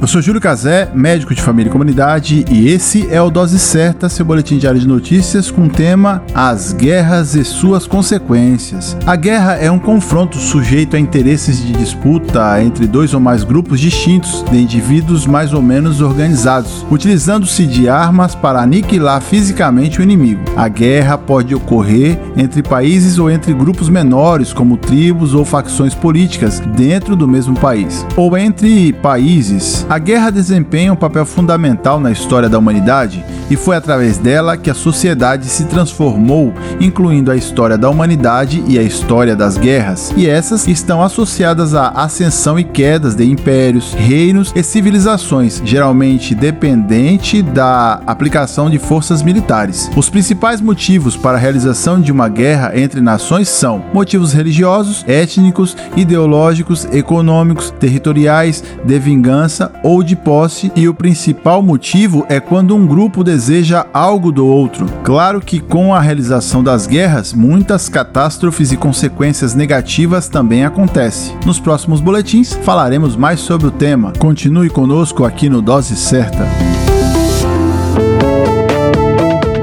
eu sou Júlio Cazé, médico de família e comunidade, e esse é o Dose Certa, seu boletim diário de notícias com o tema As Guerras e Suas Consequências. A guerra é um confronto sujeito a interesses de disputa entre dois ou mais grupos distintos de indivíduos mais ou menos organizados, utilizando-se de armas para aniquilar fisicamente o inimigo. A guerra pode ocorrer entre países ou entre grupos menores, como tribos ou facções políticas, dentro do mesmo país, ou entre países a guerra desempenha um papel fundamental na história da humanidade e foi através dela que a sociedade se transformou, incluindo a história da humanidade e a história das guerras. E essas estão associadas à ascensão e quedas de impérios, reinos e civilizações, geralmente dependente da aplicação de forças militares. Os principais motivos para a realização de uma guerra entre nações são motivos religiosos, étnicos, ideológicos, econômicos, territoriais, de vingança ou de posse, e o principal motivo é quando um grupo deseja algo do outro. Claro que com a realização das guerras, muitas catástrofes e consequências negativas também acontecem. Nos próximos boletins falaremos mais sobre o tema. Continue conosco aqui no Dose Certa.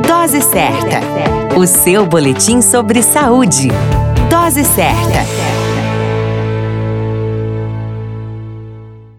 Dose certa. O seu boletim sobre saúde. Dose certa.